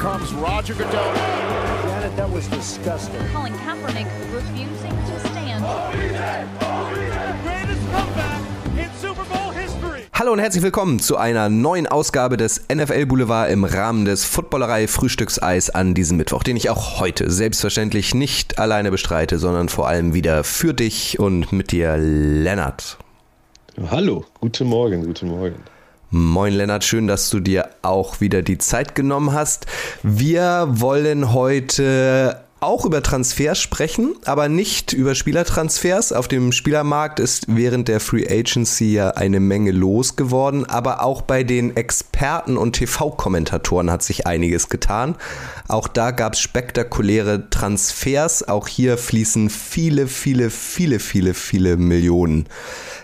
comes Roger Goodell. Janet, that was disgusting. Colin Kaepernick refusing to stand. Greatest comeback in Super Bowl history. Hallo und herzlich willkommen zu einer neuen Ausgabe des NFL Boulevard im Rahmen des Footballerei Frühstückseis an diesem Mittwoch, den ich auch heute selbstverständlich nicht alleine bestreite, sondern vor allem wieder für dich und mit dir, Lennart. Hallo, guten Morgen, guten Morgen. Moin Lennart, schön, dass du dir auch wieder die Zeit genommen hast. Wir wollen heute auch über Transfers sprechen, aber nicht über Spielertransfers. Auf dem Spielermarkt ist während der Free Agency ja eine Menge losgeworden, aber auch bei den Experten und TV-Kommentatoren hat sich einiges getan. Auch da gab es spektakuläre Transfers. Auch hier fließen viele, viele, viele, viele, viele Millionen.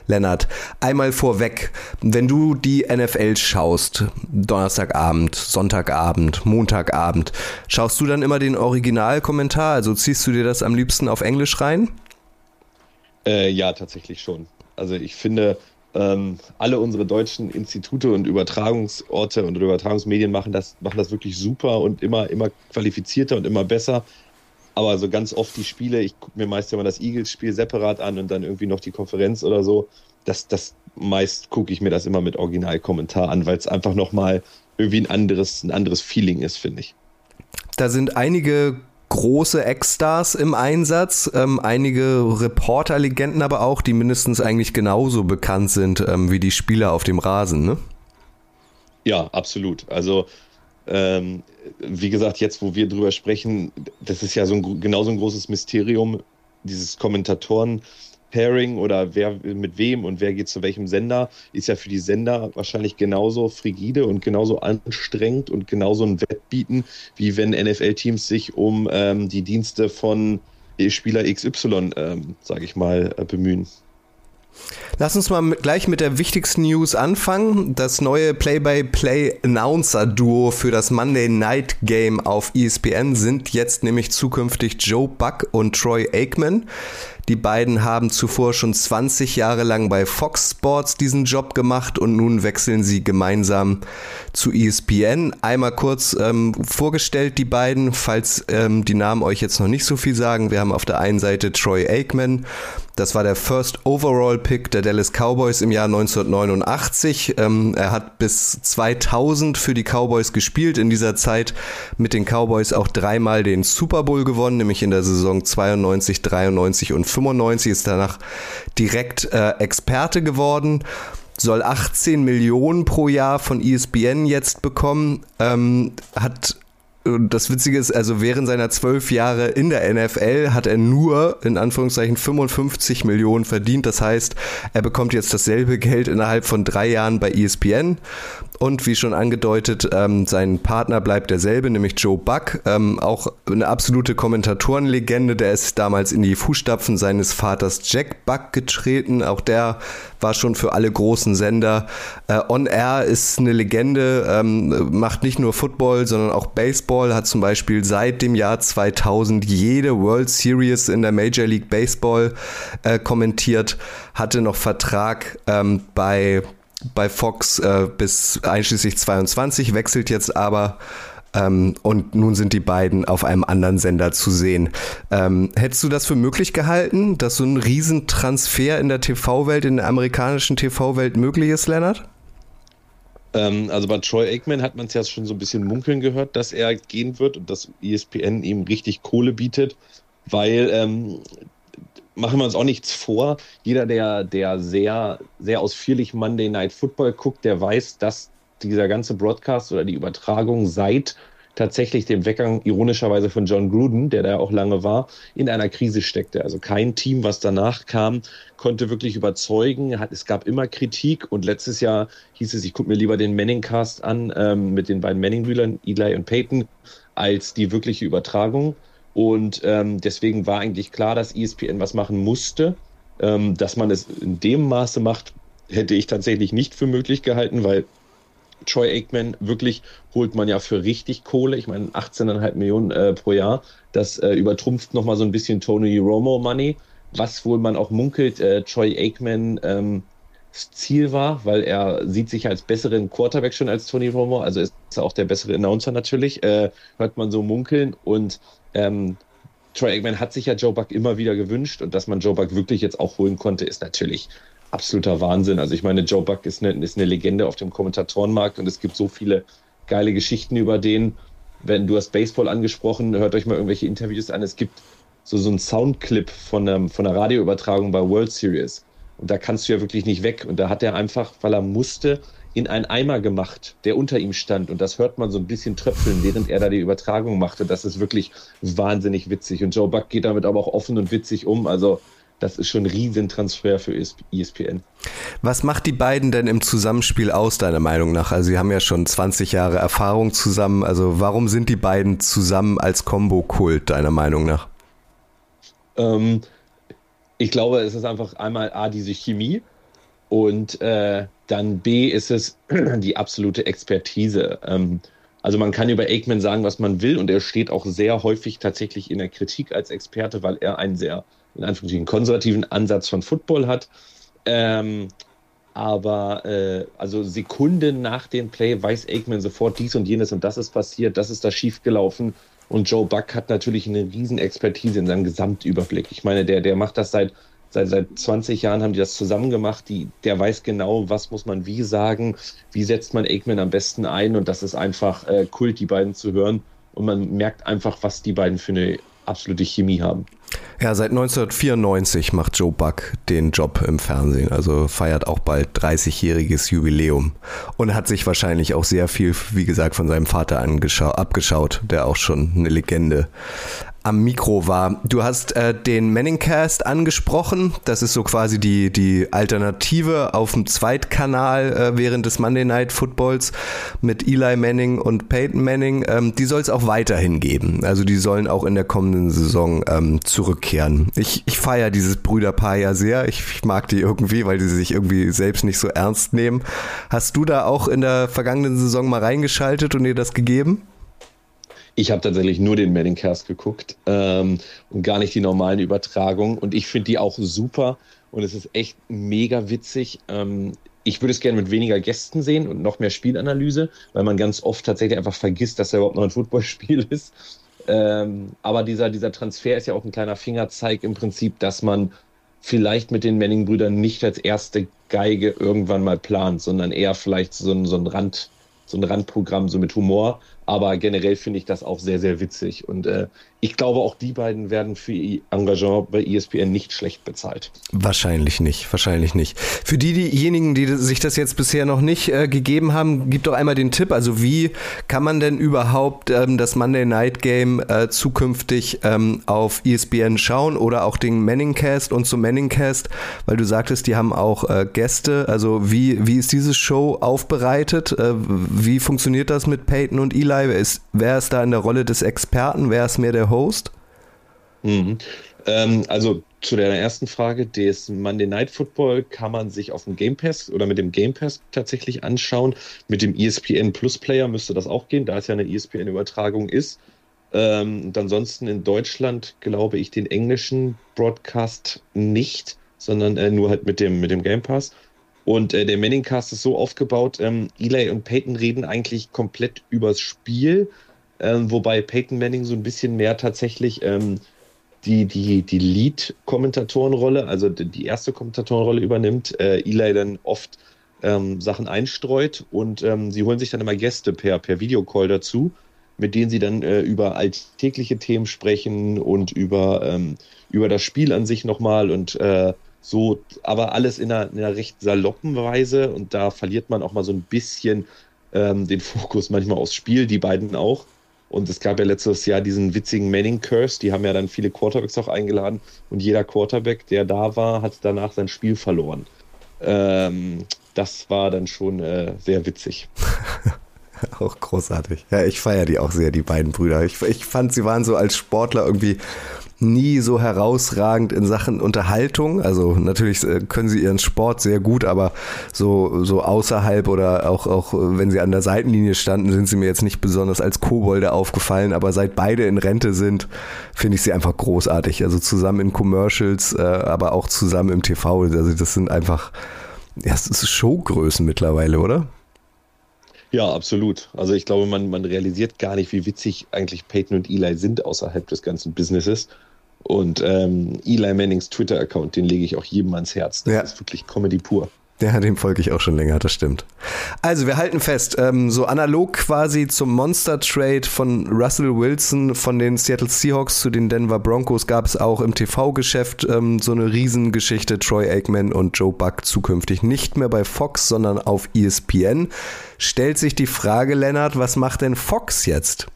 Lennart, einmal vorweg, wenn du die NFL schaust, Donnerstagabend, Sonntagabend, Montagabend, schaust du dann immer den Originalkommentar? Also ziehst du dir das am liebsten auf Englisch rein? Äh, ja, tatsächlich schon. Also ich finde, ähm, alle unsere deutschen Institute und Übertragungsorte und Übertragungsmedien machen das, machen das wirklich super und immer, immer qualifizierter und immer besser. Aber so ganz oft die Spiele, ich gucke mir meist immer das Eagles-Spiel separat an und dann irgendwie noch die Konferenz oder so. Das, das meist gucke ich mir das immer mit Originalkommentar an, weil es einfach nochmal irgendwie ein anderes, ein anderes Feeling ist, finde ich. Da sind einige große Ex-Stars im Einsatz, ähm, einige Reporter-Legenden aber auch, die mindestens eigentlich genauso bekannt sind ähm, wie die Spieler auf dem Rasen, ne? Ja, absolut. Also ähm, wie gesagt, jetzt, wo wir drüber sprechen, das ist ja so ein, genauso ein großes Mysterium, dieses Kommentatoren-Pairing oder wer mit wem und wer geht zu welchem Sender, ist ja für die Sender wahrscheinlich genauso frigide und genauso anstrengend und genauso ein Wettbieten, wie wenn NFL-Teams sich um ähm, die Dienste von Spieler XY, ähm, sage ich mal, äh, bemühen. Lass uns mal gleich mit der wichtigsten News anfangen. Das neue Play-by-Play-Announcer-Duo für das Monday Night Game auf ESPN sind jetzt nämlich zukünftig Joe Buck und Troy Aikman. Die beiden haben zuvor schon 20 Jahre lang bei Fox Sports diesen Job gemacht und nun wechseln sie gemeinsam zu ESPN. Einmal kurz ähm, vorgestellt, die beiden, falls ähm, die Namen euch jetzt noch nicht so viel sagen. Wir haben auf der einen Seite Troy Aikman. Das war der First Overall Pick der Dallas Cowboys im Jahr 1989. Ähm, er hat bis 2000 für die Cowboys gespielt. In dieser Zeit mit den Cowboys auch dreimal den Super Bowl gewonnen, nämlich in der Saison 92, 93 und 95. Ist danach direkt äh, Experte geworden soll 18 Millionen pro Jahr von ESPN jetzt bekommen, ähm, hat und das Witzige ist, also während seiner zwölf Jahre in der NFL hat er nur in Anführungszeichen 55 Millionen verdient. Das heißt, er bekommt jetzt dasselbe Geld innerhalb von drei Jahren bei ESPN. Und wie schon angedeutet, ähm, sein Partner bleibt derselbe, nämlich Joe Buck. Ähm, auch eine absolute Kommentatorenlegende. Der ist damals in die Fußstapfen seines Vaters Jack Buck getreten. Auch der war schon für alle großen Sender. Äh, On Air ist eine Legende, ähm, macht nicht nur Football, sondern auch Baseball. Hat zum Beispiel seit dem Jahr 2000 jede World Series in der Major League Baseball äh, kommentiert. Hatte noch Vertrag ähm, bei bei Fox äh, bis einschließlich 22, wechselt jetzt aber ähm, und nun sind die beiden auf einem anderen Sender zu sehen. Ähm, hättest du das für möglich gehalten, dass so ein Riesentransfer in der TV-Welt, in der amerikanischen TV-Welt möglich ist, Lennart? Ähm, also bei Troy Aikman hat man es ja schon so ein bisschen munkeln gehört, dass er gehen wird und dass ESPN ihm richtig Kohle bietet, weil ähm, machen wir uns auch nichts vor. Jeder, der, der sehr, sehr ausführlich Monday Night Football guckt, der weiß, dass dieser ganze Broadcast oder die Übertragung seit tatsächlich dem Weggang ironischerweise von John Gruden, der da auch lange war, in einer Krise steckte. Also kein Team, was danach kam, konnte wirklich überzeugen. Es gab immer Kritik und letztes Jahr hieß es, ich gucke mir lieber den Manning-Cast an ähm, mit den beiden Manning-Brüdern, Eli und Peyton, als die wirkliche Übertragung. Und ähm, deswegen war eigentlich klar, dass ESPN was machen musste. Ähm, dass man es in dem Maße macht, hätte ich tatsächlich nicht für möglich gehalten, weil Troy Aikman wirklich holt man ja für richtig Kohle. Ich meine, 18,5 Millionen äh, pro Jahr. Das äh, übertrumpft nochmal so ein bisschen Tony Romo Money. Was wohl man auch munkelt, äh, Troy Aikman ähm, Ziel war, weil er sieht sich als besseren Quarterback schon als Tony Romo, also ist er auch der bessere Announcer natürlich, äh, hört man so munkeln und ähm, Troy Aikman hat sich ja Joe Buck immer wieder gewünscht und dass man Joe Buck wirklich jetzt auch holen konnte, ist natürlich absoluter Wahnsinn. Also ich meine, Joe Buck ist eine, ist eine Legende auf dem Kommentatorenmarkt und es gibt so viele geile Geschichten über den. Wenn du hast Baseball angesprochen, hört euch mal irgendwelche Interviews an. Es gibt so, so einen Soundclip von, einem, von einer Radioübertragung bei World Series. Und da kannst du ja wirklich nicht weg. Und da hat er einfach, weil er musste, in einen Eimer gemacht, der unter ihm stand. Und das hört man so ein bisschen tröpfeln, während er da die Übertragung machte. Das ist wirklich wahnsinnig witzig. Und Joe Buck geht damit aber auch offen und witzig um. Also das ist schon ein Riesentransfer für ESPN. Was macht die beiden denn im Zusammenspiel aus, deiner Meinung nach? Also, sie haben ja schon 20 Jahre Erfahrung zusammen. Also, warum sind die beiden zusammen als Combo-Kult, deiner Meinung nach? Ähm, ich glaube, es ist einfach einmal A, diese Chemie und äh, dann B ist es die absolute Expertise. Ähm, also man kann über Aikman sagen, was man will und er steht auch sehr häufig tatsächlich in der Kritik als Experte, weil er einen sehr, in Anführungsstrichen, konservativen Ansatz von Football hat. Ähm, aber äh, also Sekunden nach dem Play weiß Aikman sofort dies und jenes und das ist passiert, das ist da schiefgelaufen. Und Joe Buck hat natürlich eine riesen Expertise in seinem Gesamtüberblick. Ich meine, der, der macht das seit Seit, seit 20 Jahren haben die das zusammen gemacht. Die, der weiß genau, was muss man wie sagen, wie setzt man Aikman am besten ein. Und das ist einfach äh, Kult, die beiden zu hören. Und man merkt einfach, was die beiden für eine absolute Chemie haben. Ja, seit 1994 macht Joe Buck den Job im Fernsehen, also feiert auch bald 30-jähriges Jubiläum und hat sich wahrscheinlich auch sehr viel, wie gesagt, von seinem Vater abgeschaut, der auch schon eine Legende am Mikro war. Du hast äh, den Manningcast angesprochen. Das ist so quasi die, die Alternative auf dem Zweitkanal äh, während des Monday Night Footballs mit Eli Manning und Peyton Manning. Ähm, die soll es auch weiterhin geben. Also die sollen auch in der kommenden Saison ähm, zurückkehren. Ich, ich feiere dieses Brüderpaar ja sehr. Ich, ich mag die irgendwie, weil die sich irgendwie selbst nicht so ernst nehmen. Hast du da auch in der vergangenen Saison mal reingeschaltet und dir das gegeben? Ich habe tatsächlich nur den Manningcast geguckt ähm, und gar nicht die normalen Übertragungen. Und ich finde die auch super und es ist echt mega witzig. Ähm, ich würde es gerne mit weniger Gästen sehen und noch mehr Spielanalyse, weil man ganz oft tatsächlich einfach vergisst, dass er überhaupt noch ein Footballspiel ist. Ähm, aber dieser, dieser Transfer ist ja auch ein kleiner Fingerzeig im Prinzip, dass man vielleicht mit den Manning-Brüdern nicht als erste Geige irgendwann mal plant, sondern eher vielleicht so ein, so ein Rand, so ein Randprogramm, so mit Humor. Aber generell finde ich das auch sehr, sehr witzig. Und äh, ich glaube, auch die beiden werden für ihr Engagement bei ESPN nicht schlecht bezahlt. Wahrscheinlich nicht, wahrscheinlich nicht. Für die, diejenigen, die sich das jetzt bisher noch nicht äh, gegeben haben, gib doch einmal den Tipp. Also wie kann man denn überhaupt ähm, das Monday Night Game äh, zukünftig ähm, auf ESPN schauen oder auch den Manningcast und zum Manningcast, weil du sagtest, die haben auch äh, Gäste. Also wie, wie ist diese Show aufbereitet? Äh, wie funktioniert das mit Peyton und Eli? Ist, wer ist da in der Rolle des Experten? Wer ist mehr der Host? Mhm. Ähm, also zu der ersten Frage, das Monday Night Football kann man sich auf dem Game Pass oder mit dem Game Pass tatsächlich anschauen. Mit dem ESPN Plus Player müsste das auch gehen, da es ja eine ESPN-Übertragung ist. Ähm, und ansonsten in Deutschland glaube ich den englischen Broadcast nicht, sondern äh, nur halt mit dem, mit dem Game Pass. Und äh, der Manningcast ist so aufgebaut, ähm, Eli und Peyton reden eigentlich komplett übers Spiel, ähm, wobei Peyton Manning so ein bisschen mehr tatsächlich ähm, die, die, die Lead-Kommentatorenrolle, also die, erste Kommentatorenrolle übernimmt, äh, Eli dann oft ähm, Sachen einstreut und ähm, sie holen sich dann immer Gäste per, per Videocall dazu, mit denen sie dann äh, über alltägliche Themen sprechen und über, ähm, über das Spiel an sich nochmal und äh, so, aber alles in einer, in einer recht saloppen Weise und da verliert man auch mal so ein bisschen ähm, den Fokus manchmal aufs Spiel, die beiden auch. Und es gab ja letztes Jahr diesen witzigen Manning Curse, die haben ja dann viele Quarterbacks auch eingeladen und jeder Quarterback, der da war, hat danach sein Spiel verloren. Ähm, das war dann schon äh, sehr witzig. auch großartig. Ja, ich feiere die auch sehr, die beiden Brüder. Ich, ich fand, sie waren so als Sportler irgendwie nie so herausragend in Sachen Unterhaltung. Also natürlich äh, können sie ihren Sport sehr gut, aber so, so außerhalb oder auch, auch wenn sie an der Seitenlinie standen, sind sie mir jetzt nicht besonders als Kobolde aufgefallen. Aber seit beide in Rente sind, finde ich sie einfach großartig. Also zusammen in Commercials, äh, aber auch zusammen im TV. Also das sind einfach ja, es ist Showgrößen mittlerweile, oder? Ja, absolut. Also ich glaube, man, man realisiert gar nicht, wie witzig eigentlich Peyton und Eli sind außerhalb des ganzen Businesses. Und ähm, Eli Mannings Twitter-Account, den lege ich auch jedem ans Herz. Das Ja. ist wirklich Comedy pur. Ja, dem folge ich auch schon länger, das stimmt. Also, wir halten fest, ähm, so analog quasi zum Monster-Trade von Russell Wilson von den Seattle Seahawks zu den Denver Broncos gab es auch im TV-Geschäft ähm, so eine Riesengeschichte. Troy Aikman und Joe Buck zukünftig nicht mehr bei Fox, sondern auf ESPN. Stellt sich die Frage, Lennart, was macht denn Fox jetzt?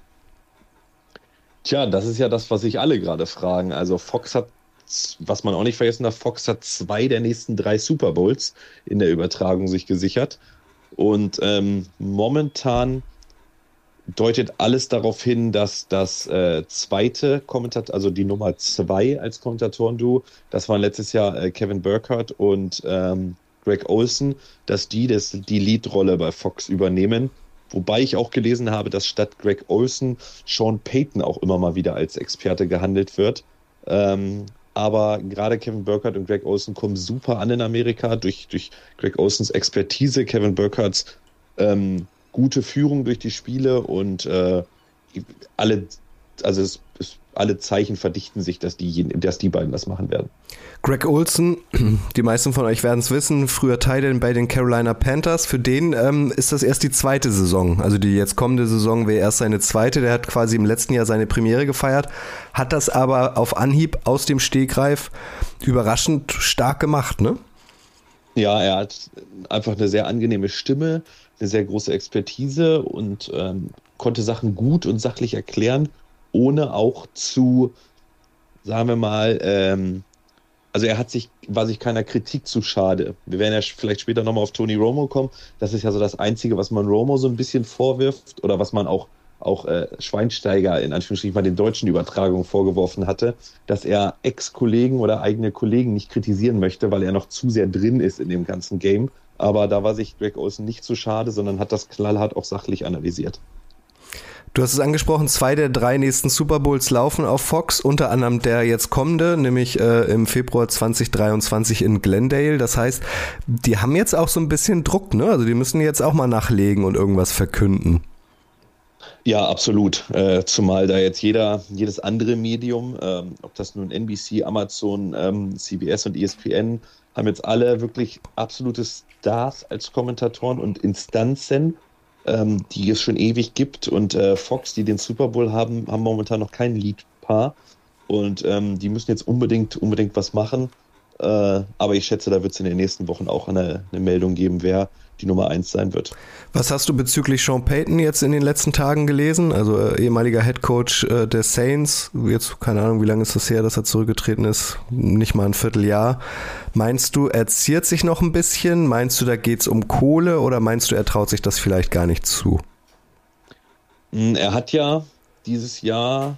Tja, das ist ja das, was sich alle gerade fragen. Also Fox hat, was man auch nicht vergessen darf, Fox hat zwei der nächsten drei Super Bowls in der Übertragung sich gesichert. Und ähm, momentan deutet alles darauf hin, dass das äh, zweite Kommentator, also die Nummer zwei als Kommentatoren-Duo, das waren letztes Jahr äh, Kevin Burkhardt und ähm, Greg Olson, dass die das, die Leadrolle bei Fox übernehmen. Wobei ich auch gelesen habe, dass statt Greg Olson Sean Payton auch immer mal wieder als Experte gehandelt wird. Ähm, aber gerade Kevin Burkhardt und Greg Olson kommen super an in Amerika. Durch, durch Greg Olsons Expertise, Kevin Burkhardts ähm, gute Führung durch die Spiele und äh, alle, also es, es, alle Zeichen verdichten sich, dass die, dass die beiden das machen werden. Greg Olson, die meisten von euch werden es wissen, früher Teil bei den Carolina Panthers. Für den ähm, ist das erst die zweite Saison. Also die jetzt kommende Saison wäre erst seine zweite. Der hat quasi im letzten Jahr seine Premiere gefeiert, hat das aber auf Anhieb aus dem Stegreif überraschend stark gemacht, ne? Ja, er hat einfach eine sehr angenehme Stimme, eine sehr große Expertise und ähm, konnte Sachen gut und sachlich erklären, ohne auch zu, sagen wir mal, ähm, also er hat sich, war sich keiner Kritik zu schade. Wir werden ja vielleicht später nochmal auf Tony Romo kommen. Das ist ja so das Einzige, was man Romo so ein bisschen vorwirft oder was man auch auch äh, Schweinsteiger in Anführungsstrichen bei den deutschen Übertragungen vorgeworfen hatte, dass er Ex-Kollegen oder eigene Kollegen nicht kritisieren möchte, weil er noch zu sehr drin ist in dem ganzen Game. Aber da war sich Greg Olsen nicht zu schade, sondern hat das knallhart auch sachlich analysiert. Du hast es angesprochen, zwei der drei nächsten Super Bowls laufen auf Fox, unter anderem der jetzt kommende, nämlich äh, im Februar 2023 in Glendale. Das heißt, die haben jetzt auch so ein bisschen Druck, ne? Also die müssen jetzt auch mal nachlegen und irgendwas verkünden. Ja, absolut. Äh, zumal da jetzt jeder, jedes andere Medium, ähm, ob das nun NBC, Amazon, ähm, CBS und ESPN, haben jetzt alle wirklich absolute Stars als Kommentatoren und Instanzen, ähm, die es schon ewig gibt. Und äh, Fox, die den Super Bowl haben, haben momentan noch kein Lead-Paar. Und ähm, die müssen jetzt unbedingt, unbedingt was machen. Äh, aber ich schätze, da wird es in den nächsten Wochen auch eine, eine Meldung geben, wer die Nummer eins sein wird. Was hast du bezüglich Sean Payton jetzt in den letzten Tagen gelesen? Also äh, ehemaliger Head Coach äh, der Saints, jetzt keine Ahnung, wie lange ist das her, dass er zurückgetreten ist? Nicht mal ein Vierteljahr. Meinst du, er ziert sich noch ein bisschen? Meinst du, da geht es um Kohle oder meinst du, er traut sich das vielleicht gar nicht zu? Er hat ja dieses Jahr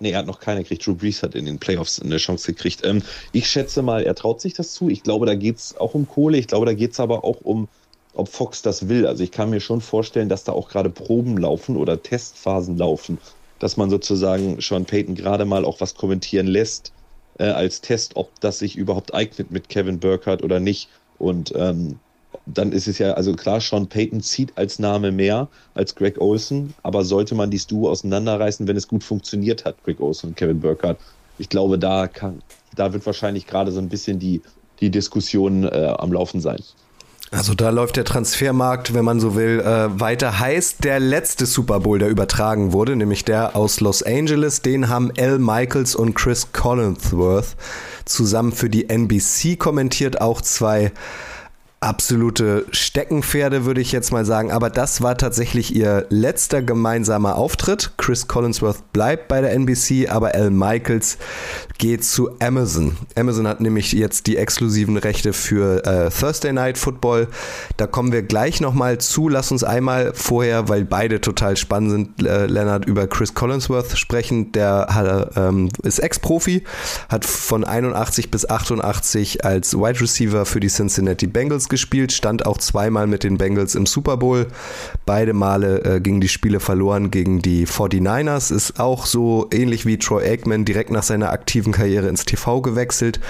Nee, er hat noch keine gekriegt. Drew Brees hat in den Playoffs eine Chance gekriegt. Ähm, ich schätze mal, er traut sich das zu. Ich glaube, da geht es auch um Kohle. Ich glaube, da geht es aber auch um, ob Fox das will. Also ich kann mir schon vorstellen, dass da auch gerade Proben laufen oder Testphasen laufen, dass man sozusagen Sean Payton gerade mal auch was kommentieren lässt äh, als Test, ob das sich überhaupt eignet mit Kevin Burkhardt oder nicht. Und ähm, dann ist es ja, also klar, Sean Payton zieht als Name mehr als Greg Olson, aber sollte man dieses Duo auseinanderreißen, wenn es gut funktioniert hat, Greg Olson und Kevin Burkhardt? Ich glaube, da kann, da wird wahrscheinlich gerade so ein bisschen die, die Diskussion äh, am Laufen sein. Also da läuft der Transfermarkt, wenn man so will, äh, weiter heiß. Der letzte Super Bowl, der übertragen wurde, nämlich der aus Los Angeles, den haben Al Michaels und Chris Collinsworth zusammen für die NBC kommentiert. Auch zwei absolute Steckenpferde, würde ich jetzt mal sagen. Aber das war tatsächlich ihr letzter gemeinsamer Auftritt. Chris Collinsworth bleibt bei der NBC, aber Al Michaels geht zu Amazon. Amazon hat nämlich jetzt die exklusiven Rechte für äh, Thursday Night Football. Da kommen wir gleich nochmal zu. Lass uns einmal vorher, weil beide total spannend sind, äh, Leonard, über Chris Collinsworth sprechen. Der hat, ähm, ist Ex-Profi, hat von 81 bis 88 als Wide Receiver für die Cincinnati Bengals gespielt, stand auch zweimal mit den Bengals im Super Bowl. Beide Male äh, gingen die Spiele verloren gegen die 49ers. Ist auch so ähnlich wie Troy Aikman direkt nach seiner aktiven Karriere ins TV gewechselt.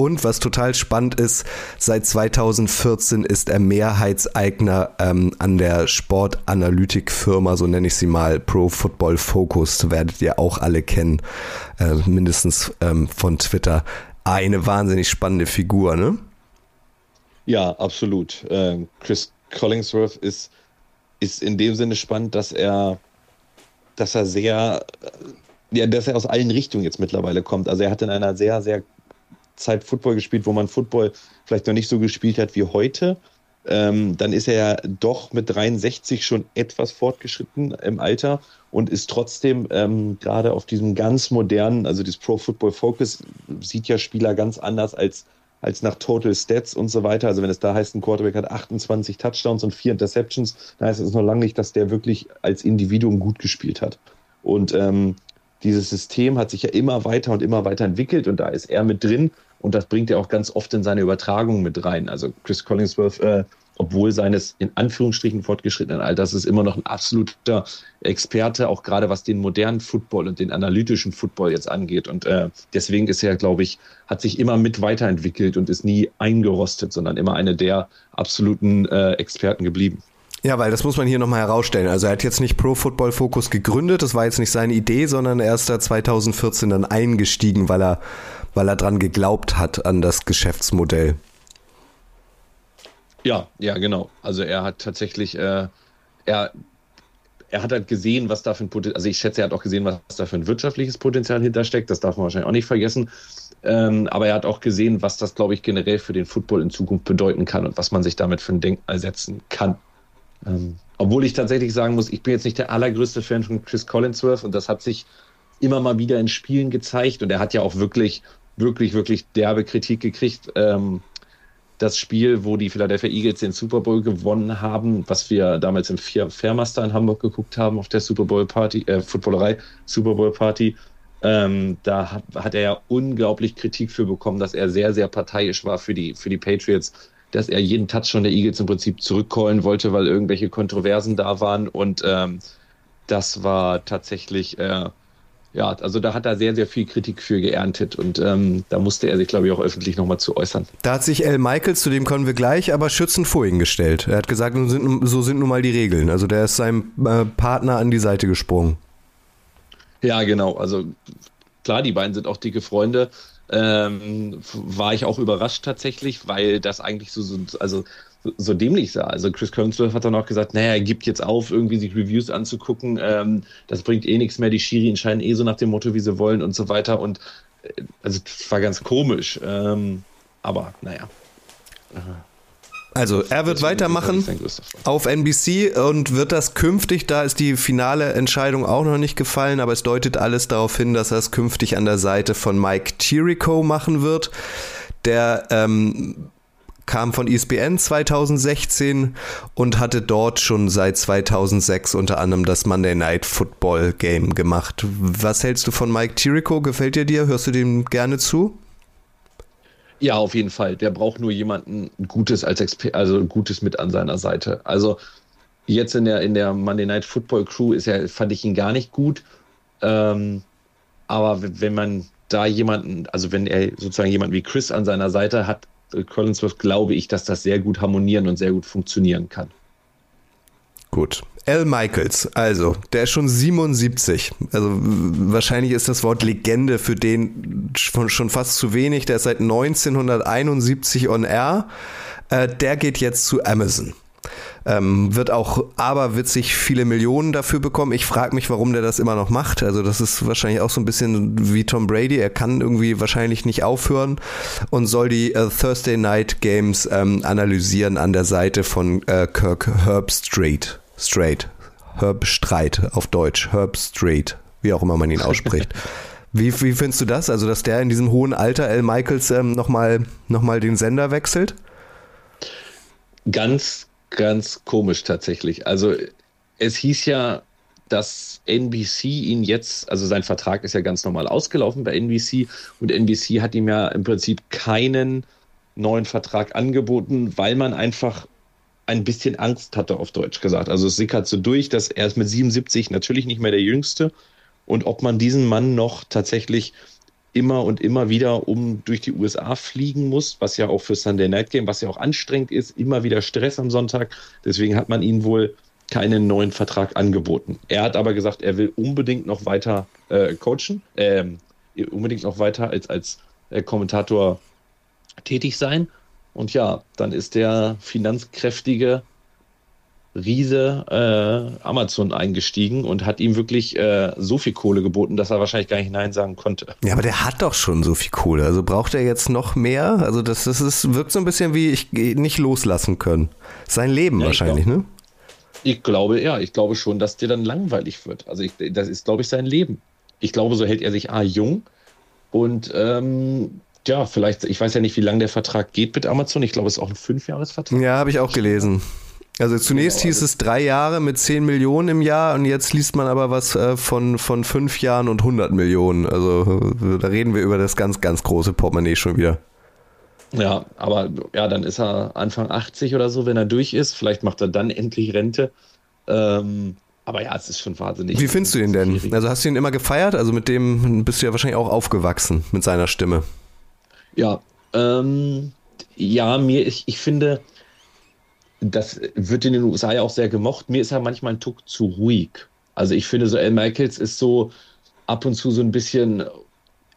Und was total spannend ist, seit 2014 ist er Mehrheitseigner ähm, an der Sportanalytikfirma, so nenne ich sie mal, Pro Football Focus, werdet ihr auch alle kennen, äh, mindestens ähm, von Twitter. Eine wahnsinnig spannende Figur, ne? Ja, absolut. Ähm, Chris Collingsworth ist, ist in dem Sinne spannend, dass er, dass er sehr, ja, dass er aus allen Richtungen jetzt mittlerweile kommt. Also er hat in einer sehr, sehr Zeit Football gespielt, wo man Football vielleicht noch nicht so gespielt hat wie heute. Ähm, dann ist er ja doch mit 63 schon etwas fortgeschritten im Alter und ist trotzdem ähm, gerade auf diesem ganz modernen, also das Pro Football Focus sieht ja Spieler ganz anders als, als nach Total Stats und so weiter. Also wenn es da heißt, ein Quarterback hat 28 Touchdowns und vier Interceptions, dann heißt es noch lange nicht, dass der wirklich als Individuum gut gespielt hat. Und ähm, dieses System hat sich ja immer weiter und immer weiter entwickelt und da ist er mit drin und das bringt er auch ganz oft in seine Übertragung mit rein. Also Chris Collingsworth, äh, obwohl seines in Anführungsstrichen fortgeschrittenen Alters ist immer noch ein absoluter Experte, auch gerade was den modernen Football und den analytischen Football jetzt angeht. Und äh, deswegen ist er, glaube ich, hat sich immer mit weiterentwickelt und ist nie eingerostet, sondern immer eine der absoluten äh, Experten geblieben. Ja, weil das muss man hier nochmal herausstellen. Also er hat jetzt nicht Pro Football Focus gegründet, das war jetzt nicht seine Idee, sondern er ist da 2014 dann eingestiegen, weil er weil er dran geglaubt hat an das Geschäftsmodell. Ja, ja, genau. Also er hat tatsächlich, äh, er, er hat halt gesehen, was da für ein Potenzial, also ich schätze, er hat auch gesehen, was da für ein wirtschaftliches Potenzial hintersteckt. Das darf man wahrscheinlich auch nicht vergessen. Ähm, aber er hat auch gesehen, was das, glaube ich, generell für den Football in Zukunft bedeuten kann und was man sich damit für ein Denkmal setzen kann. Ähm, obwohl ich tatsächlich sagen muss, ich bin jetzt nicht der allergrößte Fan von Chris Collinsworth und das hat sich immer mal wieder in Spielen gezeigt und er hat ja auch wirklich wirklich, wirklich derbe Kritik gekriegt. Ähm, das Spiel, wo die Philadelphia Eagles den Super Bowl gewonnen haben, was wir damals im Fairmaster in Hamburg geguckt haben auf der Super Bowl Party, äh, Footballerei Super Bowl Party, ähm, da hat, hat er ja unglaublich Kritik für bekommen, dass er sehr, sehr parteiisch war für die, für die Patriots, dass er jeden Touchdown der Eagles im Prinzip zurückcallen wollte, weil irgendwelche Kontroversen da waren. Und ähm, das war tatsächlich äh, ja, also da hat er sehr, sehr viel Kritik für geerntet und ähm, da musste er sich, glaube ich, auch öffentlich nochmal zu äußern. Da hat sich L. Michaels, zu dem kommen wir gleich, aber schützend vor ihn gestellt. Er hat gesagt, so sind nun mal die Regeln. Also der ist seinem äh, Partner an die Seite gesprungen. Ja, genau. Also klar, die beiden sind auch dicke Freunde. Ähm, war ich auch überrascht tatsächlich, weil das eigentlich so, so also so dämlich sah. Also Chris Collinsworth hat dann auch gesagt, naja, er gibt jetzt auf, irgendwie sich Reviews anzugucken, ähm, das bringt eh nichts mehr, die Schiri entscheiden eh so nach dem Motto, wie sie wollen und so weiter. Und äh, also das war ganz komisch. Ähm, aber naja. Also er wird weitermachen auf NBC und wird das künftig, da ist die finale Entscheidung auch noch nicht gefallen, aber es deutet alles darauf hin, dass er es künftig an der Seite von Mike Tirico machen wird. Der ähm, kam von ESPN 2016 und hatte dort schon seit 2006 unter anderem das Monday Night Football Game gemacht. Was hältst du von Mike Tirico? Gefällt dir dir? Hörst du dem gerne zu? Ja, auf jeden Fall. Der braucht nur jemanden Gutes als Exper also Gutes mit an seiner Seite. Also jetzt in der in der Monday Night Football Crew ist er fand ich ihn gar nicht gut. Ähm, aber wenn man da jemanden, also wenn er sozusagen jemanden wie Chris an seiner Seite hat, Collinsworth glaube ich, dass das sehr gut harmonieren und sehr gut funktionieren kann. Gut. Al Michaels, also, der ist schon 77. Also wahrscheinlich ist das Wort Legende für den schon, schon fast zu wenig. Der ist seit 1971 on air. Äh, der geht jetzt zu Amazon. Ähm, wird auch aberwitzig viele Millionen dafür bekommen. Ich frage mich, warum der das immer noch macht. Also das ist wahrscheinlich auch so ein bisschen wie Tom Brady. Er kann irgendwie wahrscheinlich nicht aufhören und soll die äh, Thursday Night Games ähm, analysieren an der Seite von äh, Kirk Herbstreit. Straight. Herb Streit auf Deutsch. Herb Straight. Wie auch immer man ihn ausspricht. Wie, wie findest du das? Also, dass der in diesem hohen Alter, L. Michaels, ähm, nochmal noch mal den Sender wechselt? Ganz ganz komisch tatsächlich. Also es hieß ja, dass NBC ihn jetzt, also sein Vertrag ist ja ganz normal ausgelaufen bei NBC und NBC hat ihm ja im Prinzip keinen neuen Vertrag angeboten, weil man einfach ein bisschen Angst hatte, auf Deutsch gesagt. Also es sickert so durch, dass er ist mit 77 natürlich nicht mehr der Jüngste und ob man diesen Mann noch tatsächlich immer und immer wieder um durch die USA fliegen muss, was ja auch für Sunday Night Game, was ja auch anstrengend ist, immer wieder Stress am Sonntag. Deswegen hat man ihn wohl keinen neuen Vertrag angeboten. Er hat aber gesagt, er will unbedingt noch weiter äh, coachen, äh, unbedingt noch weiter als, als äh, Kommentator tätig sein. Und ja, dann ist der finanzkräftige Riese äh, Amazon eingestiegen und hat ihm wirklich äh, so viel Kohle geboten, dass er wahrscheinlich gar nicht Nein sagen konnte. Ja, aber der hat doch schon so viel Kohle. Also braucht er jetzt noch mehr? Also das, das ist, wirkt so ein bisschen wie ich nicht loslassen können. Sein Leben ja, wahrscheinlich, glaub, ne? Ich glaube, ja, ich glaube schon, dass dir dann langweilig wird. Also ich, das ist, glaube ich, sein Leben. Ich glaube, so hält er sich A jung und ähm, ja, vielleicht, ich weiß ja nicht, wie lange der Vertrag geht mit Amazon. Ich glaube, es ist auch ein Fünfjahresvertrag. Ja, habe ich auch gelesen. Also zunächst genau, hieß also es drei Jahre mit 10 Millionen im Jahr und jetzt liest man aber was äh, von, von fünf Jahren und 100 Millionen. Also da reden wir über das ganz, ganz große Portemonnaie schon wieder. Ja, aber ja, dann ist er Anfang 80 oder so, wenn er durch ist. Vielleicht macht er dann endlich Rente. Ähm, aber ja, es ist schon wahnsinnig. Wie findest du ihn denn? Also hast du ihn immer gefeiert? Also mit dem bist du ja wahrscheinlich auch aufgewachsen, mit seiner Stimme. Ja, ähm, ja, mir, ich, ich finde, das wird in den USA ja auch sehr gemocht. Mir ist er manchmal ein Tuck zu ruhig. Also ich finde, so Al Michaels ist so ab und zu so ein bisschen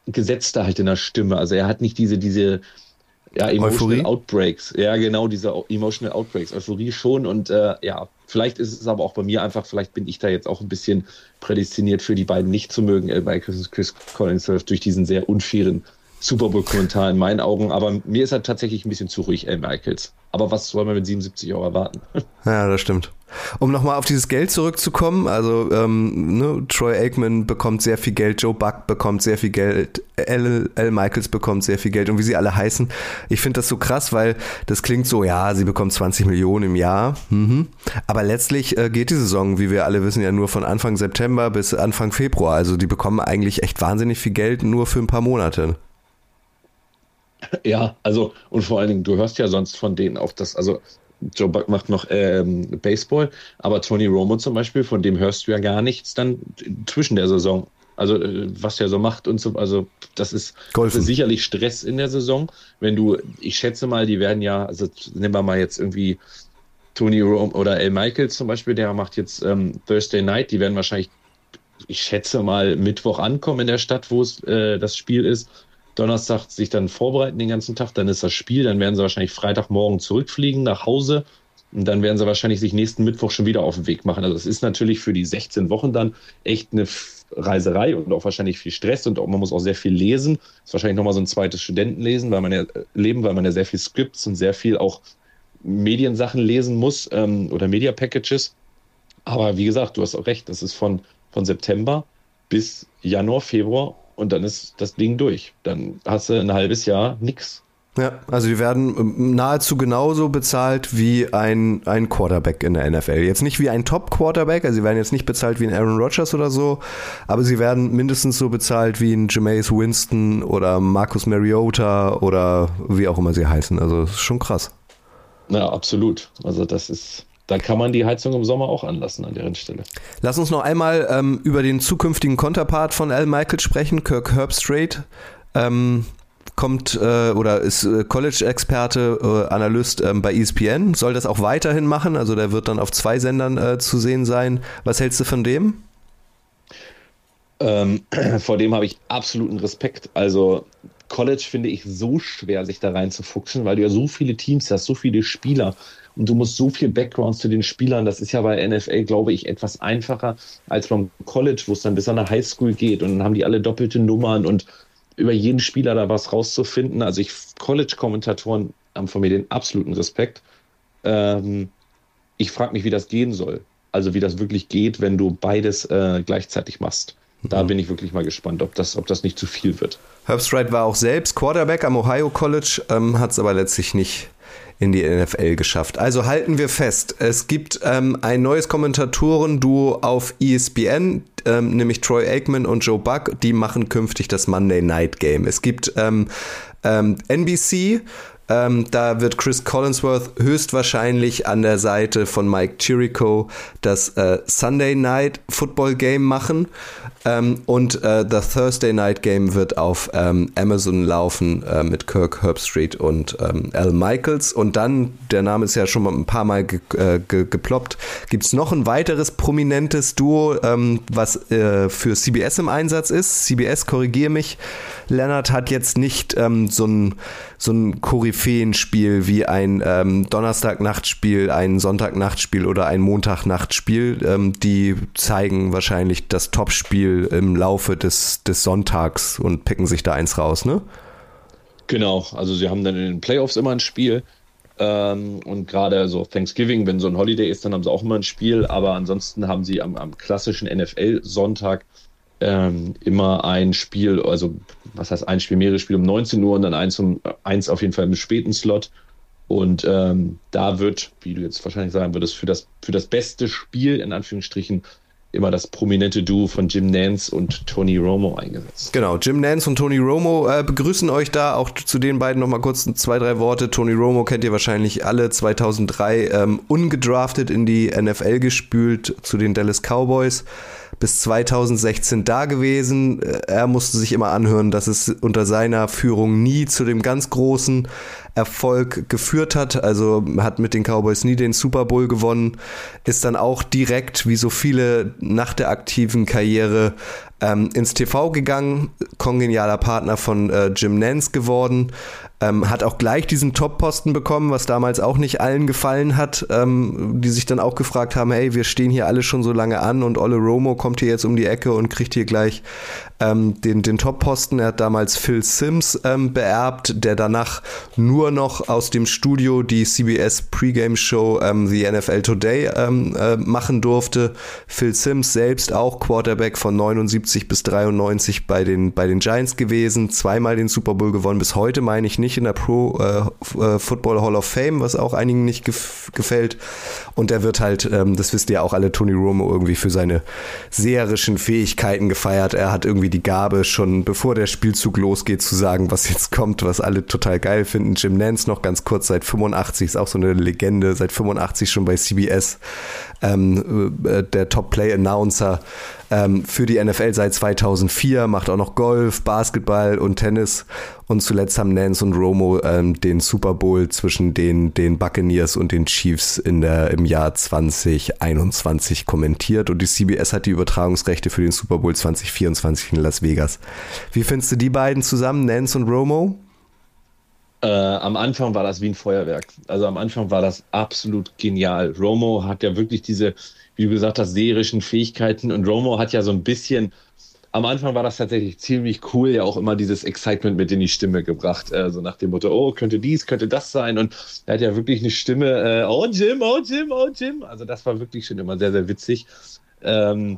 gesetzter halt in der Stimme. Also er hat nicht diese, diese ja, emotional Euphorie? Outbreaks. Ja, genau, diese emotional Outbreaks. Euphorie schon und äh, ja, vielleicht ist es aber auch bei mir einfach, vielleicht bin ich da jetzt auch ein bisschen prädestiniert für die beiden nicht zu mögen, Al Michaels und Chris Collinsworth, durch diesen sehr unfairen Super Bowl-Kommentar in meinen Augen, aber mir ist er tatsächlich ein bisschen zu ruhig, Al Michaels. Aber was soll man mit 77 Euro erwarten? Ja, das stimmt. Um nochmal auf dieses Geld zurückzukommen, also ähm, ne, Troy Aikman bekommt sehr viel Geld, Joe Buck bekommt sehr viel Geld, L. L. Michaels bekommt sehr viel Geld und wie sie alle heißen. Ich finde das so krass, weil das klingt so, ja, sie bekommt 20 Millionen im Jahr, mhm. aber letztlich äh, geht die Saison, wie wir alle wissen, ja nur von Anfang September bis Anfang Februar. Also die bekommen eigentlich echt wahnsinnig viel Geld nur für ein paar Monate. Ja, also und vor allen Dingen, du hörst ja sonst von denen auch das, also Joe Buck macht noch ähm, Baseball, aber Tony Romo zum Beispiel, von dem hörst du ja gar nichts dann zwischen der Saison. Also äh, was er so macht und so, also das ist, das ist, sicherlich Stress in der Saison. Wenn du, ich schätze mal, die werden ja, also nehmen wir mal jetzt irgendwie Tony Romo oder Al Michaels zum Beispiel, der macht jetzt ähm, Thursday Night, die werden wahrscheinlich, ich schätze mal, Mittwoch ankommen in der Stadt, wo es äh, das Spiel ist Donnerstag sich dann vorbereiten den ganzen Tag, dann ist das Spiel, dann werden sie wahrscheinlich Freitagmorgen zurückfliegen nach Hause und dann werden sie wahrscheinlich sich nächsten Mittwoch schon wieder auf den Weg machen. Also es ist natürlich für die 16 Wochen dann echt eine Reiserei und auch wahrscheinlich viel Stress und auch, man muss auch sehr viel lesen. Das ist wahrscheinlich nochmal so ein zweites Studentenlesen, weil man ja äh, leben, weil man ja sehr viel Scripts und sehr viel auch Mediensachen lesen muss ähm, oder Media Packages. Aber wie gesagt, du hast auch recht, das ist von, von September bis Januar, Februar und dann ist das Ding durch. Dann hast du ein halbes Jahr nichts. Ja, also die werden ähm, nahezu genauso bezahlt wie ein, ein Quarterback in der NFL. Jetzt nicht wie ein Top-Quarterback, also sie werden jetzt nicht bezahlt wie ein Aaron Rodgers oder so, aber sie werden mindestens so bezahlt wie ein Jameis Winston oder Marcus Mariota oder wie auch immer sie heißen. Also das ist schon krass. Ja, absolut. Also das ist, da kann man die Heizung im Sommer auch anlassen an deren Stelle. Lass uns noch einmal ähm, über den zukünftigen Konterpart von Al Michael sprechen, Kirk Herbstraight. Ähm, kommt äh, oder ist äh, College-Experte, äh, Analyst ähm, bei ESPN, soll das auch weiterhin machen. Also der wird dann auf zwei Sendern äh, zu sehen sein. Was hältst du von dem? Ähm, vor dem habe ich absoluten Respekt. Also College finde ich so schwer, sich da reinzufuchsen, weil du ja so viele Teams hast, so viele Spieler und du musst so viel Background zu den Spielern. Das ist ja bei NFL, glaube ich, etwas einfacher als beim College, wo es dann bis an eine Highschool geht und dann haben die alle doppelte Nummern und über jeden Spieler da was rauszufinden. Also ich, College-Kommentatoren haben von mir den absoluten Respekt. Ähm, ich frage mich, wie das gehen soll. Also wie das wirklich geht, wenn du beides äh, gleichzeitig machst. Da mhm. bin ich wirklich mal gespannt, ob das, ob das nicht zu viel wird. Herbstreit war auch selbst Quarterback am Ohio College, ähm, hat es aber letztlich nicht in die NFL geschafft. Also halten wir fest, es gibt ähm, ein neues Kommentatoren-Duo auf ESPN, ähm, nämlich Troy Aikman und Joe Buck, die machen künftig das Monday Night Game. Es gibt ähm, ähm NBC, Ähm, da wird Chris Collinsworth höchstwahrscheinlich an der Seite von Mike Chirico das äh, Sunday Night Football Game machen. Ähm, und äh, das Thursday Night Game wird auf ähm, Amazon laufen äh, mit Kirk Herbstreit und ähm, Al Michaels. Und dann, der Name ist ja schon mal ein paar Mal ge äh, ge geploppt, gibt es noch ein weiteres prominentes Duo, ähm, was äh, für CBS im Einsatz ist. CBS, korrigiere mich. Leonard hat jetzt nicht ähm, so ein, so ein Koryphäenspiel wie ein ähm, Donnerstag-Nachtspiel, ein Sonntag-Nachtspiel oder ein Montag-Nachtspiel. Ähm, die zeigen wahrscheinlich das Topspiel im Laufe des, des Sonntags und picken sich da eins raus, ne? Genau, also sie haben dann in den Playoffs immer ein Spiel. Ähm, und gerade so Thanksgiving, wenn so ein Holiday ist, dann haben sie auch immer ein Spiel. Aber ansonsten haben sie am, am klassischen NFL-Sonntag ähm, immer ein Spiel, also was heißt ein Spiel, mehrere Spiele um 19 Uhr und dann eins, um, eins auf jeden Fall im späten Slot. Und ähm, da wird, wie du jetzt wahrscheinlich sagen würdest, für das, für das beste Spiel in Anführungsstrichen immer das prominente Duo von Jim Nance und Tony Romo eingesetzt. Genau, Jim Nance und Tony Romo äh, begrüßen euch da. Auch zu den beiden nochmal kurz zwei, drei Worte. Tony Romo kennt ihr wahrscheinlich alle. 2003 ähm, ungedraftet in die NFL gespült zu den Dallas Cowboys bis 2016 da gewesen. Er musste sich immer anhören, dass es unter seiner Führung nie zu dem ganz großen Erfolg geführt hat. Also hat mit den Cowboys nie den Super Bowl gewonnen, ist dann auch direkt, wie so viele nach der aktiven Karriere, ähm, ins TV gegangen, kongenialer Partner von äh, Jim Nance geworden, ähm, hat auch gleich diesen Top-Posten bekommen, was damals auch nicht allen gefallen hat, ähm, die sich dann auch gefragt haben, hey, wir stehen hier alle schon so lange an und Olle Romo kommt hier jetzt um die Ecke und kriegt hier gleich ähm, den, den Top-Posten. Er hat damals Phil Sims ähm, beerbt, der danach nur noch aus dem Studio die CBS Pre-Game-Show ähm, The NFL Today ähm, äh, machen durfte. Phil Sims selbst auch Quarterback von 79 bis 93 bei den, bei den Giants gewesen, zweimal den Super Bowl gewonnen, bis heute meine ich nicht in der Pro äh, äh Football Hall of Fame, was auch einigen nicht gef gefällt. Und er wird halt, ähm, das wisst ihr auch alle, Tony Romo irgendwie für seine seherischen Fähigkeiten gefeiert. Er hat irgendwie die Gabe, schon bevor der Spielzug losgeht, zu sagen, was jetzt kommt, was alle total geil finden. Jim Nance noch ganz kurz seit 85 ist auch so eine Legende, seit 85 schon bei CBS ähm, äh, der Top-Play-Announcer ähm, für die NFL seit 2004, macht auch noch Golf, Basketball und Tennis. Und zuletzt haben Nance und Romo ähm, den Super Bowl zwischen den, den Buccaneers und den Chiefs in der, im Jahr 2021 kommentiert. Und die CBS hat die Übertragungsrechte für den Super Bowl 2024 in Las Vegas. Wie findest du die beiden zusammen, Nance und Romo? Äh, am Anfang war das wie ein Feuerwerk. Also am Anfang war das absolut genial. Romo hat ja wirklich diese, wie du gesagt hast, serischen Fähigkeiten und Romo hat ja so ein bisschen, am Anfang war das tatsächlich ziemlich cool, ja auch immer dieses Excitement mit in die Stimme gebracht. Äh, so nach dem Motto, oh, könnte dies, könnte das sein. Und er hat ja wirklich eine Stimme, äh, oh Jim, oh Jim, oh Jim. Also das war wirklich schon immer sehr, sehr witzig. Ähm,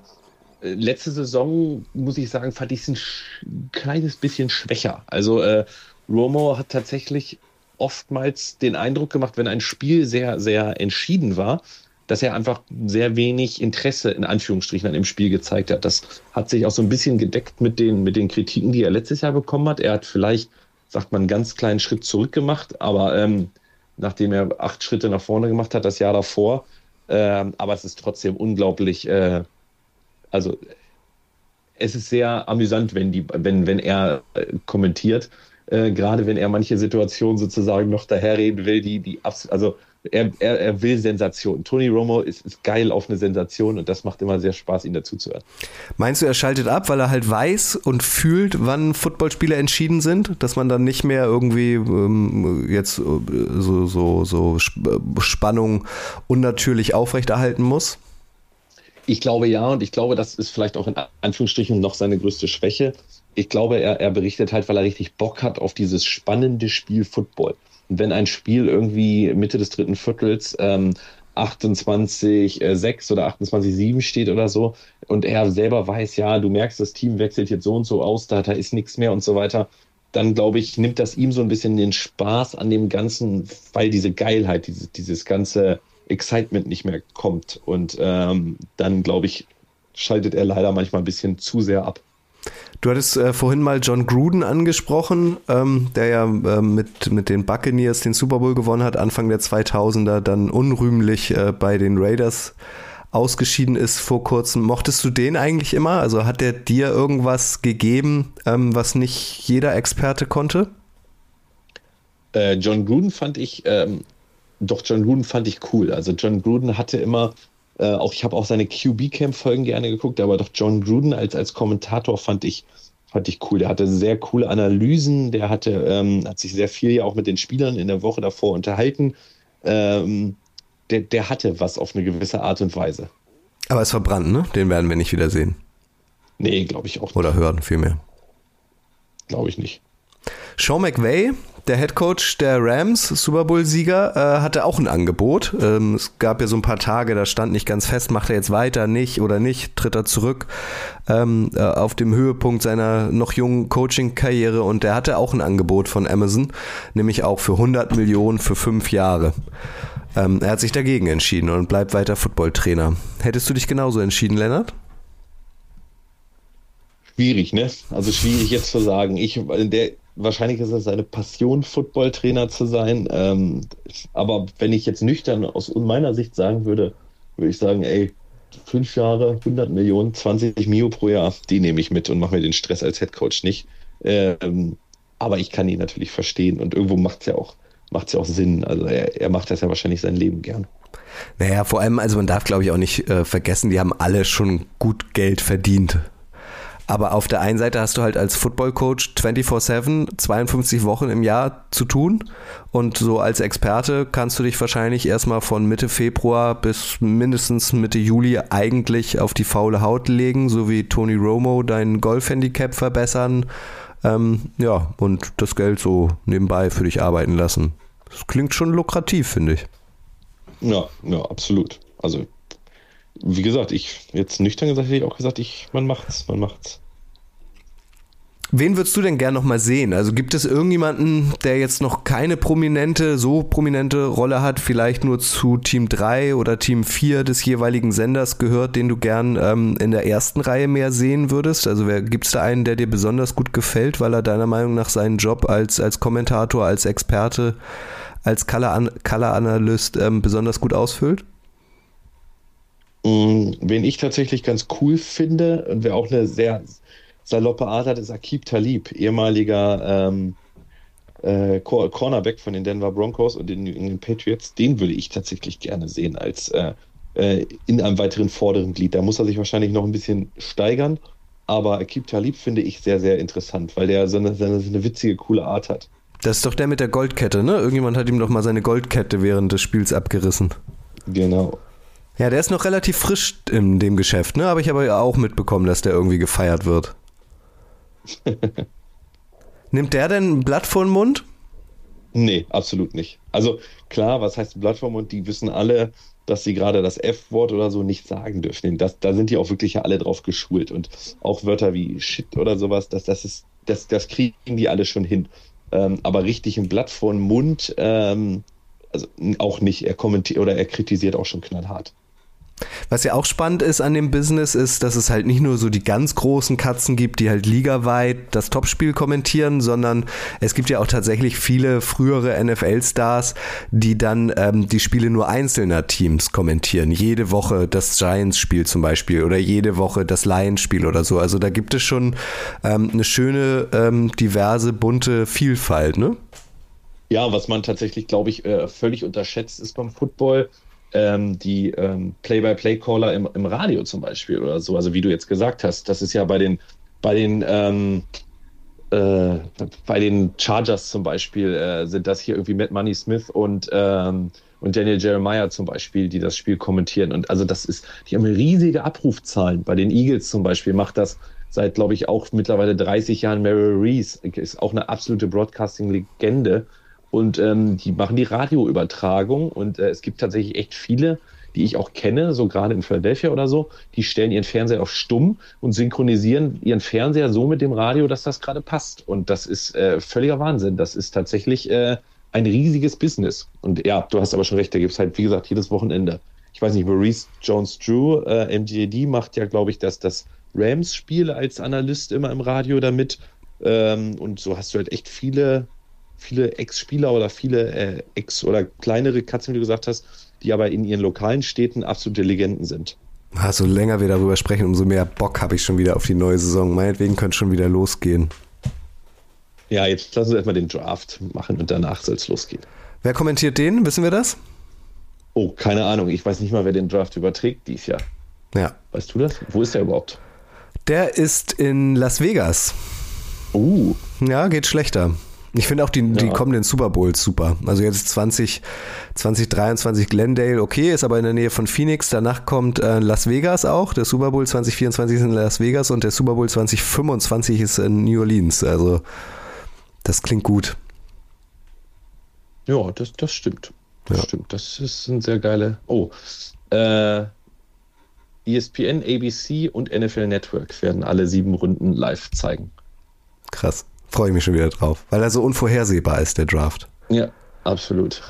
letzte Saison, muss ich sagen, fand ich es ein, ein kleines bisschen schwächer. Also äh, Romo hat tatsächlich oftmals den Eindruck gemacht, wenn ein Spiel sehr, sehr entschieden war, dass er einfach sehr wenig Interesse in Anführungsstrichen an dem Spiel gezeigt hat. Das hat sich auch so ein bisschen gedeckt mit den, mit den Kritiken, die er letztes Jahr bekommen hat. Er hat vielleicht, sagt man, einen ganz kleinen Schritt zurück gemacht, aber ähm, nachdem er acht Schritte nach vorne gemacht hat, das Jahr davor. Äh, aber es ist trotzdem unglaublich, äh, also es ist sehr amüsant, wenn, die, wenn, wenn er äh, kommentiert äh, gerade wenn er manche Situationen sozusagen noch daherreden will, die, die also er, er, er will Sensation. Tony Romo ist, ist geil auf eine Sensation und das macht immer sehr Spaß, ihn dazuzuhören. Meinst du, er schaltet ab, weil er halt weiß und fühlt, wann Footballspieler entschieden sind, dass man dann nicht mehr irgendwie ähm, jetzt äh, so, so, so Spannung unnatürlich aufrechterhalten muss? Ich glaube ja, und ich glaube, das ist vielleicht auch in Anführungsstrichen noch seine größte Schwäche ich glaube, er, er berichtet halt, weil er richtig Bock hat auf dieses spannende Spiel Football. Wenn ein Spiel irgendwie Mitte des dritten Viertels ähm, 28, äh, 6 oder 28, 7 steht oder so und er selber weiß, ja, du merkst, das Team wechselt jetzt so und so aus, da, da ist nichts mehr und so weiter, dann glaube ich, nimmt das ihm so ein bisschen den Spaß an dem Ganzen, weil diese Geilheit, dieses, dieses ganze Excitement nicht mehr kommt. Und ähm, dann, glaube ich, schaltet er leider manchmal ein bisschen zu sehr ab. Du hattest äh, vorhin mal John Gruden angesprochen, ähm, der ja äh, mit, mit den Buccaneers den Super Bowl gewonnen hat, Anfang der 2000er, dann unrühmlich äh, bei den Raiders ausgeschieden ist vor kurzem. Mochtest du den eigentlich immer? Also hat der dir irgendwas gegeben, ähm, was nicht jeder Experte konnte? Äh, John Gruden fand ich, ähm, doch John Gruden fand ich cool. Also John Gruden hatte immer äh, auch ich habe auch seine QB-Camp-Folgen gerne geguckt, aber doch John Gruden als, als Kommentator fand ich, fand ich cool. Der hatte sehr coole Analysen, der hatte, ähm, hat sich sehr viel ja auch mit den Spielern in der Woche davor unterhalten. Ähm, der, der hatte was auf eine gewisse Art und Weise. Aber es verbrannt, ne? Den werden wir nicht wieder sehen. Nee, glaube ich auch nicht. Oder hören, vielmehr. Glaube ich nicht. Sean McVay der Head Coach der Rams, Super Bowl-Sieger, äh, hatte auch ein Angebot. Ähm, es gab ja so ein paar Tage, da stand nicht ganz fest, macht er jetzt weiter, nicht oder nicht, tritt er zurück ähm, äh, auf dem Höhepunkt seiner noch jungen Coaching-Karriere und der hatte auch ein Angebot von Amazon, nämlich auch für 100 Millionen für fünf Jahre. Ähm, er hat sich dagegen entschieden und bleibt weiter Footballtrainer. Hättest du dich genauso entschieden, Lennart? Schwierig, ne? Also schwierig jetzt zu sagen. Ich, der, wahrscheinlich ist es seine Passion, Football-Trainer zu sein. Ähm, aber wenn ich jetzt nüchtern aus meiner Sicht sagen würde, würde ich sagen, ey, fünf Jahre, 100 Millionen, 20 Mio pro Jahr, die nehme ich mit und mache mir den Stress als Headcoach nicht. Ähm, aber ich kann ihn natürlich verstehen und irgendwo macht es ja auch, macht's ja auch Sinn. Also er, er macht das ja wahrscheinlich sein Leben gern. Naja, vor allem, also man darf glaube ich auch nicht äh, vergessen, die haben alle schon gut Geld verdient. Aber auf der einen Seite hast du halt als Football-Coach 24-7, 52 Wochen im Jahr zu tun. Und so als Experte kannst du dich wahrscheinlich erstmal von Mitte Februar bis mindestens Mitte Juli eigentlich auf die faule Haut legen, so wie Tony Romo dein Golf-Handicap verbessern. Ähm, ja, und das Geld so nebenbei für dich arbeiten lassen. Das klingt schon lukrativ, finde ich. Ja, ja, absolut. Also wie gesagt, ich jetzt nüchtern gesagt hätte ich auch gesagt, ich, man macht's, man macht's. Wen würdest du denn gern noch mal sehen? Also gibt es irgendjemanden, der jetzt noch keine prominente, so prominente Rolle hat, vielleicht nur zu Team 3 oder Team 4 des jeweiligen Senders gehört, den du gern ähm, in der ersten Reihe mehr sehen würdest? Also gibt es da einen, der dir besonders gut gefällt, weil er deiner Meinung nach seinen Job als, als Kommentator, als Experte, als Color-Analyst ähm, besonders gut ausfüllt? Mm, wen ich tatsächlich ganz cool finde und wer auch eine sehr saloppe Art hat, ist Akib Talib, ehemaliger ähm, äh, Cornerback von den Denver Broncos und den New England Patriots. Den würde ich tatsächlich gerne sehen als äh, äh, in einem weiteren vorderen Glied. Da muss er sich wahrscheinlich noch ein bisschen steigern, aber Akib Talib finde ich sehr, sehr interessant, weil der so eine, so eine witzige, coole Art hat. Das ist doch der mit der Goldkette, ne? Irgendjemand hat ihm doch mal seine Goldkette während des Spiels abgerissen. Genau. Ja, der ist noch relativ frisch in dem Geschäft, ne? Aber ich habe ja auch mitbekommen, dass der irgendwie gefeiert wird. Nimmt der denn ein Blatt vor den Mund? Nee, absolut nicht. Also klar, was heißt ein Blatt vor den Mund? Die wissen alle, dass sie gerade das F-Wort oder so nicht sagen dürfen. Das, da sind die auch wirklich ja alle drauf geschult. Und auch Wörter wie Shit oder sowas, das, das, ist, das, das kriegen die alle schon hin. Ähm, aber richtig ein Blatt vor den Mund, ähm, also auch nicht. Er kommentiert oder er kritisiert auch schon knallhart. Was ja auch spannend ist an dem Business, ist, dass es halt nicht nur so die ganz großen Katzen gibt, die halt ligaweit das Topspiel kommentieren, sondern es gibt ja auch tatsächlich viele frühere NFL-Stars, die dann ähm, die Spiele nur einzelner Teams kommentieren. Jede Woche das Giants-Spiel zum Beispiel oder jede Woche das Lions-Spiel oder so. Also da gibt es schon ähm, eine schöne, ähm, diverse, bunte Vielfalt, ne? Ja, was man tatsächlich, glaube ich, äh, völlig unterschätzt ist beim Football, ähm, die ähm, Play-by-Play-Caller im, im Radio zum Beispiel oder so. Also wie du jetzt gesagt hast, das ist ja bei den, bei den, ähm, äh, bei den Chargers zum Beispiel äh, sind das hier irgendwie Matt Money Smith und, ähm, und Daniel Jeremiah zum Beispiel, die das Spiel kommentieren. Und also das ist, die haben riesige Abrufzahlen. Bei den Eagles zum Beispiel macht das seit, glaube ich, auch mittlerweile 30 Jahren Meryl Reese, ist auch eine absolute Broadcasting-Legende und ähm, die machen die Radioübertragung und äh, es gibt tatsächlich echt viele, die ich auch kenne, so gerade in Philadelphia oder so, die stellen ihren Fernseher auf stumm und synchronisieren ihren Fernseher so mit dem Radio, dass das gerade passt. Und das ist äh, völliger Wahnsinn. Das ist tatsächlich äh, ein riesiges Business. Und ja, du hast aber schon recht, da gibt es halt, wie gesagt, jedes Wochenende. Ich weiß nicht, Maurice Jones-Drew, äh, MJD macht ja, glaube ich, das, das Rams-Spiel als Analyst immer im Radio damit. Ähm, und so hast du halt echt viele, viele Ex-Spieler oder viele äh, Ex- oder kleinere Katzen, wie du gesagt hast, die aber in ihren lokalen Städten absolute Legenden sind. Ah, so länger wir darüber sprechen, umso mehr Bock habe ich schon wieder auf die neue Saison. Meinetwegen könnte schon wieder losgehen. Ja, jetzt lassen wir erstmal den Draft machen und danach soll es losgehen. Wer kommentiert den? Wissen wir das? Oh, keine Ahnung. Ich weiß nicht mal, wer den Draft überträgt dies Jahr. Ja. Weißt du das? Wo ist der überhaupt? Der ist in Las Vegas. Uh. Ja, geht schlechter. Ich finde auch die, die Ja. kommenden Super Bowls super. Also jetzt 20, 2023 Glendale, okay, ist aber in der Nähe von Phoenix. Danach kommt äh, Las Vegas auch. Der Super Bowl 2024 ist in Las Vegas und der Super Bowl 2025 ist in New Orleans. Also das klingt gut. Ja, das, das stimmt. Das Ja. stimmt. Das ist ein sehr geile. Oh. Äh, ESPN, ABC und NFL Network werden alle sieben Runden live zeigen. Krass. Freue ich mich schon wieder drauf, weil er so unvorhersehbar ist, der Draft. Ja, absolut.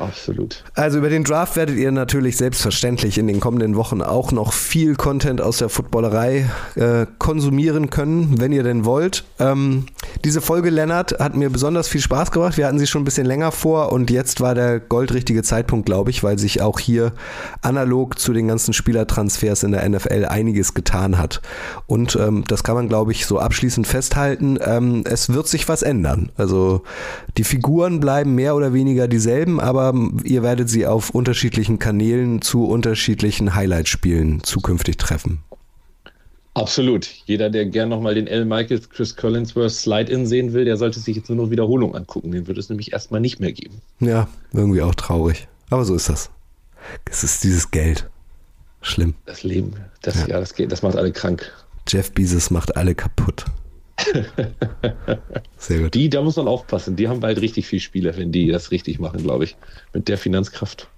Absolut. Also über den Draft werdet ihr natürlich selbstverständlich in den kommenden Wochen auch noch viel Content aus der Footballerei äh, konsumieren können, wenn ihr denn wollt. Ähm, diese Folge, Lennart, hat mir besonders viel Spaß gemacht. Wir hatten sie schon ein bisschen länger vor und jetzt war der goldrichtige Zeitpunkt, glaube ich, weil sich auch hier analog zu den ganzen Spielertransfers in der NFL einiges getan hat. Und ähm, das kann man, glaube ich, so abschließend festhalten. Ähm, es wird sich was ändern. Also die Figuren bleiben mehr oder weniger dieselben, aber ihr werdet sie auf unterschiedlichen Kanälen zu unterschiedlichen Highlight-Spielen zukünftig treffen. Absolut. Jeder, der gern nochmal den L. Michaels, Chris Collinsworth Slide-In sehen will, der sollte sich jetzt nur noch Wiederholung angucken. Den wird es nämlich erstmal nicht mehr geben. Ja, irgendwie auch traurig. Aber so ist das. Es ist dieses Geld. Schlimm. Das Leben, das, Ja. ja. das geht, das macht alle krank. Jeff Bezos macht alle kaputt. Sehr gut. Die, da muss man aufpassen. Die haben bald richtig viel Spiele, wenn die das richtig machen, glaube ich. Mit der Finanzkraft.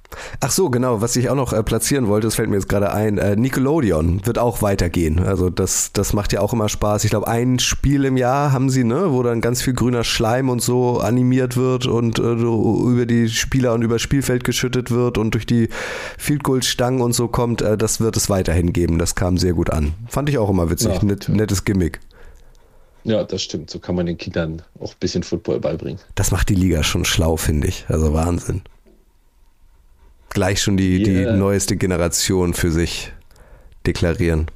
Ach so, genau, was ich auch noch äh, platzieren wollte, das fällt mir jetzt gerade ein. Äh, Nickelodeon wird auch weitergehen. Also das, das macht ja auch immer Spaß. Ich glaube, ein Spiel im Jahr haben sie, ne, wo dann ganz viel grüner Schleim und so animiert wird und äh, über die Spieler und über das Spielfeld geschüttet wird und durch die Field Goal Stangen und so kommt. Äh, das wird es weiterhin geben. Das kam sehr gut an. Fand ich auch immer witzig. Ja. Net, nettes Gimmick. Ja, das stimmt. So kann man den Kindern auch ein bisschen Football beibringen. Das macht die Liga schon schlau, finde ich. Also Wahnsinn. Gleich schon die, die Yeah. neueste Generation für sich deklarieren.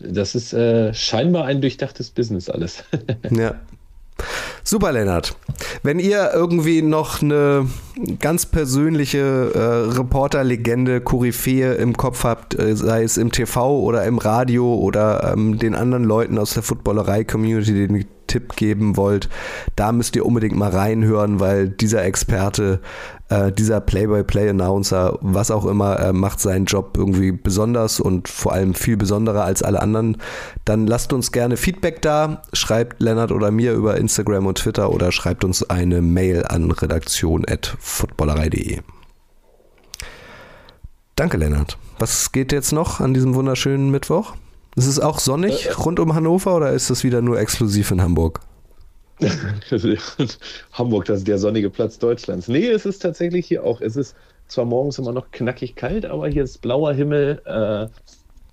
Das ist äh, scheinbar ein durchdachtes Business alles. Ja. Super, Lennart. Wenn ihr irgendwie noch eine ganz persönliche äh, Reporter-Legende, Koryphäe im Kopf habt, äh, sei es im TV oder im Radio oder ähm, den anderen Leuten aus der Footballerei-Community den Tipp geben wollt, da müsst ihr unbedingt mal reinhören, weil dieser Experte, äh, dieser Play-by-Play-Announcer, was auch immer, äh, macht seinen Job irgendwie besonders und vor allem viel besonderer als alle anderen. Dann lasst uns gerne Feedback da, schreibt Lennart oder mir über Instagram und Twitter oder schreibt uns eine Mail an redaktion.footballerei.de. Danke, Lennart. Was geht jetzt noch an diesem wunderschönen Mittwoch? Ist es auch sonnig rund um Hannover oder ist das wieder nur exklusiv in Hamburg? Hamburg, das ist der sonnige Platz Deutschlands. Nee, es ist tatsächlich hier auch. Es ist zwar morgens immer noch knackig kalt, aber hier ist blauer Himmel, äh,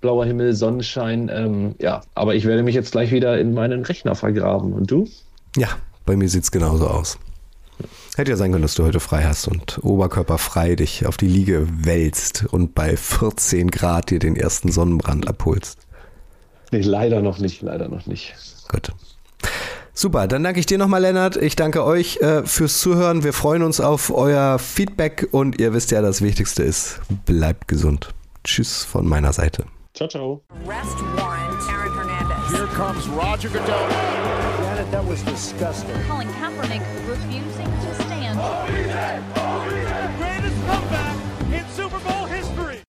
blauer Himmel, Sonnenschein. Ähm, ja, aber ich werde mich jetzt gleich wieder in meinen Rechner vergraben. Und du? Ja, bei mir sieht's genauso aus. Hätte ja sein können, dass du heute frei hast und oberkörperfrei dich auf die Liege wälzt und bei 14 Grad dir den ersten Sonnenbrand abholst. Nee, leider noch nicht, leider noch nicht. Gut. Super, dann danke ich dir nochmal, Lennart. Ich danke euch äh, fürs Zuhören. Wir freuen uns auf euer Feedback und ihr wisst ja, das Wichtigste ist, bleibt gesund. Tschüss von meiner Seite. Ciao, ciao. Arrest warrant, Aaron Hernandez. Here comes Roger Goodell. Janet, that was disgusting. Colin Kaepernick refusing